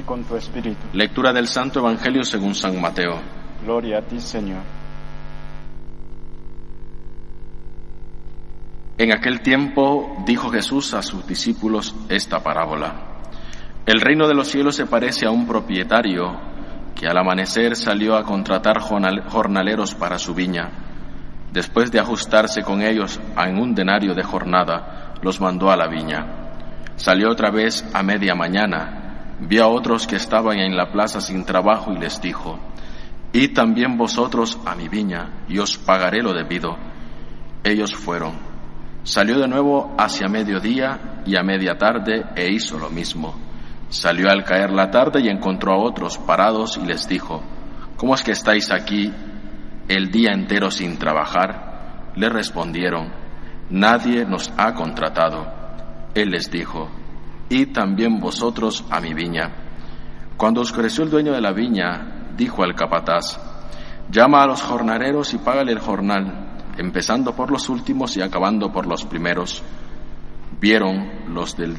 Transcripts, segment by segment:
y con tu espíritu. Lectura del Santo Evangelio según San Mateo. Gloria a ti, Señor. En aquel tiempo dijo Jesús a sus discípulos esta parábola. El reino de los cielos se parece a un propietario que al amanecer salió a contratar jornaleros para su viña. Después de ajustarse con ellos en un denario de jornada, los mandó a la viña. Salió otra vez a media mañana vio a otros que estaban en la plaza sin trabajo y les dijo, Id también vosotros a mi viña y os pagaré lo debido. Ellos fueron. Salió de nuevo hacia mediodía y a media tarde e hizo lo mismo. Salió al caer la tarde y encontró a otros parados y les dijo, ¿Cómo es que estáis aquí el día entero sin trabajar? Le respondieron, Nadie nos ha contratado. Él les dijo, y también vosotros a mi viña. Cuando oscureció el dueño de la viña, dijo al capataz, llama a los jornaleros y págale el jornal, empezando por los últimos y acabando por los primeros. Vieron los del,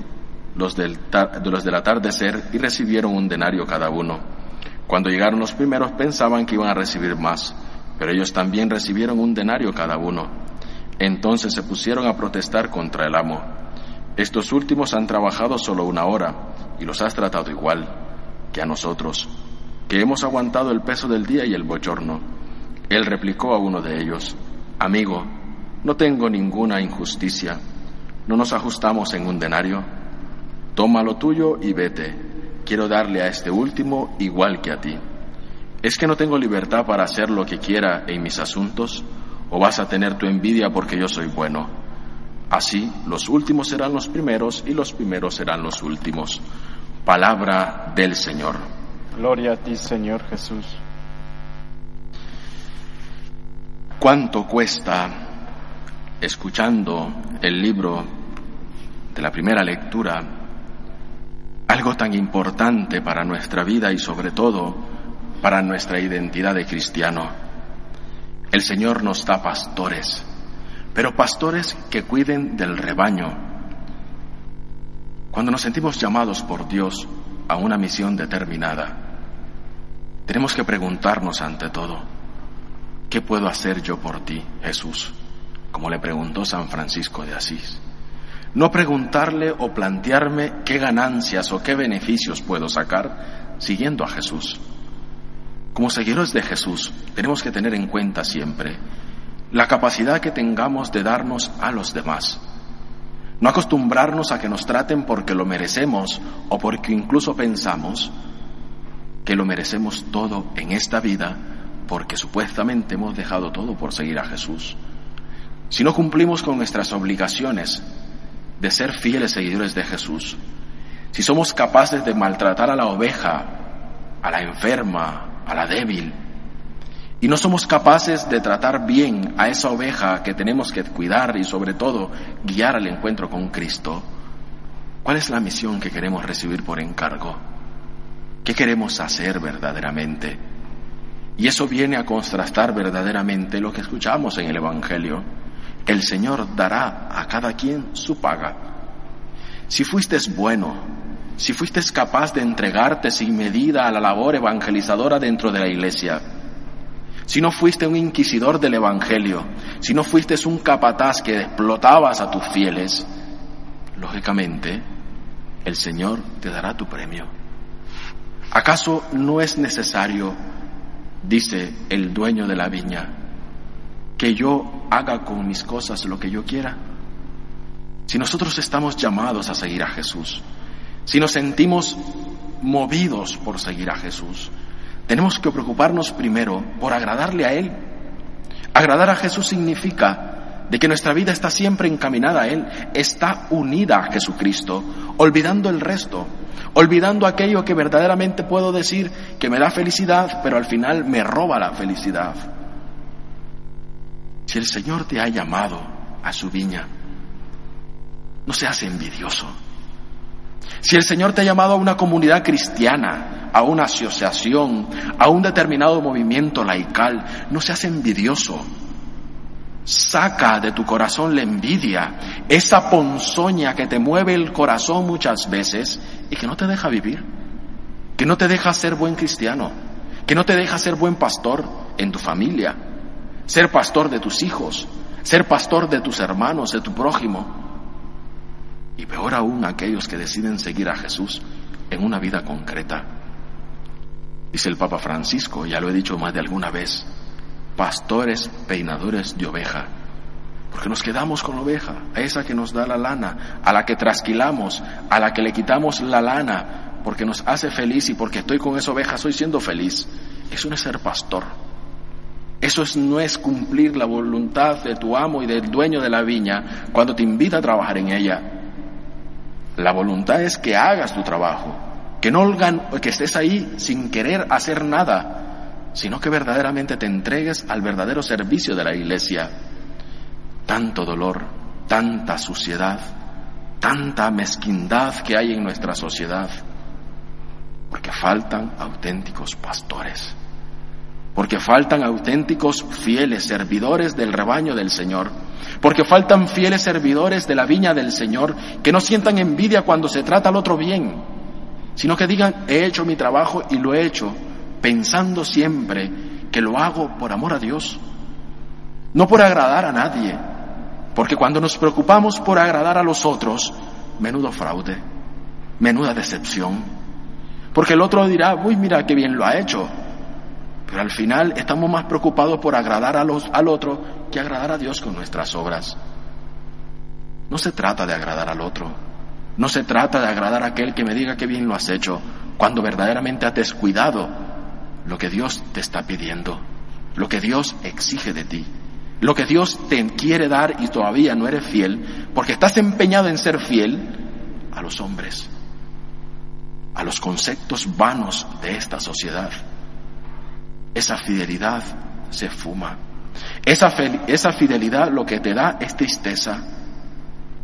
los del, los del atardecer y recibieron un denario cada uno. Cuando llegaron los primeros pensaban que iban a recibir más, pero ellos también recibieron un denario cada uno. Entonces se pusieron a protestar contra el amo. Estos últimos han trabajado solo una hora y los has tratado igual que a nosotros, que hemos aguantado el peso del día y el bochorno. Él replicó a uno de ellos, Amigo, no tengo ninguna injusticia. ¿No nos ajustamos en un denario? Toma lo tuyo y vete. Quiero darle a este último igual que a ti. ¿Es que no tengo libertad para hacer lo que quiera en mis asuntos? ¿O vas a tener tu envidia porque yo soy bueno? Así, los últimos serán los primeros y los primeros serán los últimos. Palabra del Señor. Gloria a ti, Señor Jesús. ¿Cuánto cuesta, escuchando el libro de la primera lectura, algo tan importante para nuestra vida y sobre todo para nuestra identidad de cristiano? El Señor nos da pastores pero pastores que cuiden del rebaño. Cuando nos sentimos llamados por Dios a una misión determinada, tenemos que preguntarnos ante todo, ¿qué puedo hacer yo por ti, Jesús? Como le preguntó San Francisco de Asís. No preguntarle o plantearme qué ganancias o qué beneficios puedo sacar siguiendo a Jesús. Como seguidores de Jesús, tenemos que tener en cuenta siempre la capacidad que tengamos de darnos a los demás. No acostumbrarnos a que nos traten porque lo merecemos o porque incluso pensamos que lo merecemos todo en esta vida porque supuestamente hemos dejado todo por seguir a Jesús. Si no cumplimos con nuestras obligaciones de ser fieles seguidores de Jesús, si somos capaces de maltratar a la oveja, a la enferma, a la débil, y no somos capaces de tratar bien a esa oveja que tenemos que cuidar y sobre todo guiar al encuentro con Cristo, ¿cuál es la misión que queremos recibir por encargo? ¿Qué queremos hacer verdaderamente? Y eso viene a contrastar verdaderamente lo que escuchamos en el Evangelio. El Señor dará a cada quien su paga. Si fuiste bueno, si fuiste capaz de entregarte sin medida a la labor evangelizadora dentro de la iglesia, si no fuiste un inquisidor del Evangelio, si no fuiste un capataz que explotabas a tus fieles, lógicamente el Señor te dará tu premio. ¿Acaso no es necesario, dice el dueño de la viña, que yo haga con mis cosas lo que yo quiera? Si nosotros estamos llamados a seguir a Jesús, si nos sentimos movidos por seguir a Jesús, tenemos que preocuparnos primero por agradarle a Él. Agradar a Jesús significa de que nuestra vida está siempre encaminada a Él, está unida a Jesucristo, olvidando el resto, olvidando aquello que verdaderamente puedo decir que me da felicidad, pero al final me roba la felicidad. Si el Señor te ha llamado a su viña, no seas envidioso. Si el Señor te ha llamado a una comunidad cristiana, a una asociación, a un determinado movimiento laical, no seas envidioso. Saca de tu corazón la envidia, esa ponzoña que te mueve el corazón muchas veces y que no te deja vivir, que no te deja ser buen cristiano, que no te deja ser buen pastor en tu familia, ser pastor de tus hijos, ser pastor de tus hermanos, de tu prójimo. Y peor aún aquellos que deciden seguir a Jesús en una vida concreta. Dice el Papa Francisco, ya lo he dicho más de alguna vez, pastores peinadores de oveja, porque nos quedamos con la oveja, a esa que nos da la lana, a la que trasquilamos, a la que le quitamos la lana, porque nos hace feliz y porque estoy con esa oveja, estoy siendo feliz. Eso no es ser pastor. Eso no es cumplir la voluntad de tu amo y del dueño de la viña cuando te invita a trabajar en ella. La voluntad es que hagas tu trabajo, que no que estés ahí sin querer hacer nada, sino que verdaderamente te entregues al verdadero servicio de la iglesia. Tanto dolor, tanta suciedad, tanta mezquindad que hay en nuestra sociedad, porque faltan auténticos pastores, porque faltan auténticos fieles servidores del rebaño del Señor porque faltan fieles servidores de la viña del Señor que no sientan envidia cuando se trata al otro bien, sino que digan, he hecho mi trabajo y lo he hecho pensando siempre que lo hago por amor a Dios, no por agradar a nadie, porque cuando nos preocupamos por agradar a los otros, menudo fraude, menuda decepción, porque el otro dirá, uy, mira qué bien lo ha hecho, pero al final estamos más preocupados por agradar a los, al otro que agradar a Dios con nuestras obras. No se trata de agradar al otro, no se trata de agradar a aquel que me diga que bien lo has hecho, cuando verdaderamente has descuidado lo que Dios te está pidiendo, lo que Dios exige de ti, lo que Dios te quiere dar y todavía no eres fiel, porque estás empeñado en ser fiel a los hombres, a los conceptos vanos de esta sociedad esa fidelidad se fuma. Esa, esa fidelidad lo que te da es tristeza,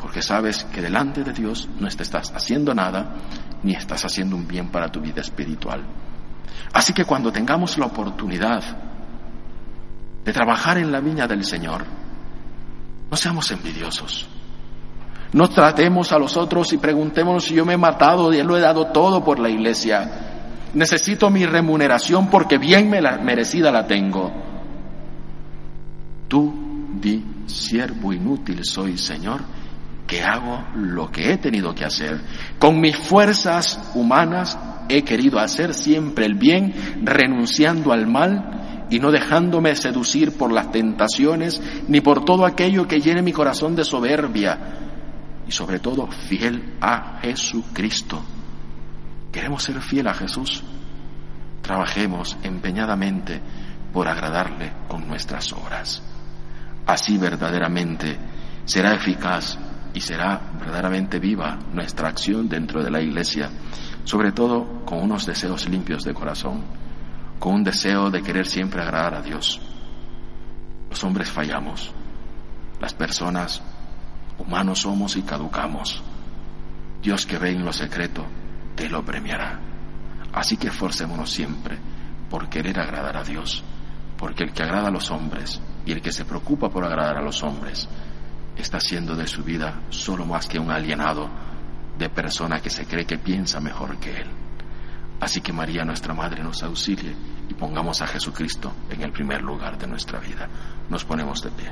porque sabes que delante de Dios no estás haciendo nada, ni estás haciendo un bien para tu vida espiritual. Así que cuando tengamos la oportunidad de trabajar en la viña del Señor, no seamos envidiosos. No tratemos a los otros y preguntémonos si yo me he matado y lo he dado todo por la iglesia necesito mi remuneración porque bien me la, merecida la tengo. Tú di, siervo inútil soy, Señor, que hago lo que he tenido que hacer. Con mis fuerzas humanas he querido hacer siempre el bien, renunciando al mal y no dejándome seducir por las tentaciones ni por todo aquello que llene mi corazón de soberbia y sobre todo fiel a Jesucristo queremos ser fiel a Jesús, trabajemos empeñadamente por agradarle con nuestras obras. Así verdaderamente será eficaz y será verdaderamente viva nuestra acción dentro de la iglesia, sobre todo con unos deseos limpios de corazón, con un deseo de querer siempre agradar a Dios. Los hombres fallamos, las personas humanos somos y caducamos. Dios que ve en lo secreto te lo premiará. Así que esforcémonos siempre por querer agradar a Dios, porque el que agrada a los hombres y el que se preocupa por agradar a los hombres está haciendo de su vida solo más que un alienado de persona que se cree que piensa mejor que él. Así que María, nuestra Madre, nos auxilie y pongamos a Jesucristo en el primer lugar de nuestra vida. Nos ponemos de pie.